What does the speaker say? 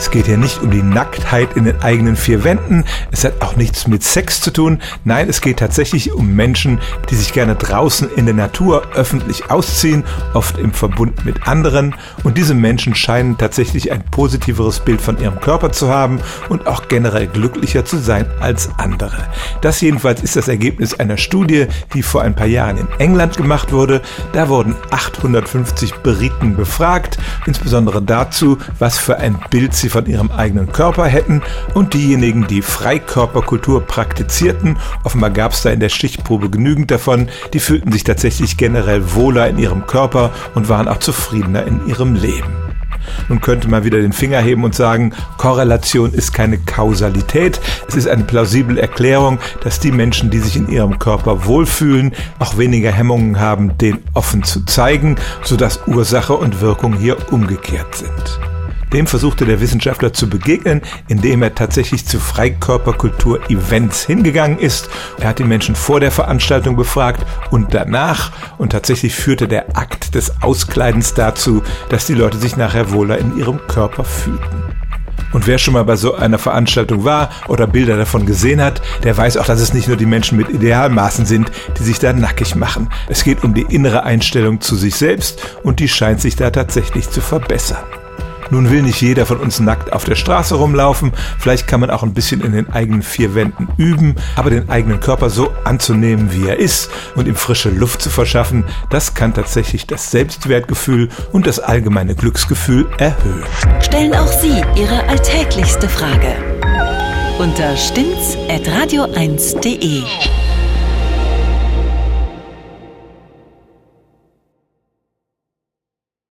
Es geht hier nicht um die Nacktheit in den eigenen vier Wänden. Es hat auch nichts mit Sex zu tun. Nein, es geht tatsächlich um Menschen, die sich gerne draußen in der Natur öffentlich ausziehen, oft im Verbund mit anderen. Und diese Menschen scheinen tatsächlich ein positiveres Bild von ihrem Körper zu haben und auch generell glücklicher zu sein als andere. Das jedenfalls ist das Ergebnis einer Studie, die vor ein paar Jahren in England gemacht wurde. Da wurden 850 Briten befragt, insbesondere dazu, was für ein Bild sie von ihrem eigenen Körper hätten und diejenigen, die Freikörperkultur praktizierten, offenbar gab es da in der Stichprobe genügend davon, die fühlten sich tatsächlich generell wohler in ihrem Körper und waren auch zufriedener in ihrem Leben. Nun könnte man wieder den Finger heben und sagen, Korrelation ist keine Kausalität. Es ist eine plausible Erklärung, dass die Menschen, die sich in ihrem Körper wohlfühlen, auch weniger Hemmungen haben, den offen zu zeigen, sodass Ursache und Wirkung hier umgekehrt sind. Dem versuchte der Wissenschaftler zu begegnen, indem er tatsächlich zu Freikörperkultur-Events hingegangen ist. Er hat die Menschen vor der Veranstaltung befragt und danach. Und tatsächlich führte der Akt des Auskleidens dazu, dass die Leute sich nachher wohler in ihrem Körper fühlten. Und wer schon mal bei so einer Veranstaltung war oder Bilder davon gesehen hat, der weiß auch, dass es nicht nur die Menschen mit Idealmaßen sind, die sich da nackig machen. Es geht um die innere Einstellung zu sich selbst und die scheint sich da tatsächlich zu verbessern. Nun will nicht jeder von uns nackt auf der Straße rumlaufen. Vielleicht kann man auch ein bisschen in den eigenen vier Wänden üben, aber den eigenen Körper so anzunehmen, wie er ist und ihm frische Luft zu verschaffen, das kann tatsächlich das Selbstwertgefühl und das allgemeine Glücksgefühl erhöhen. Stellen auch Sie Ihre alltäglichste Frage unter stimmtz.radio1.de.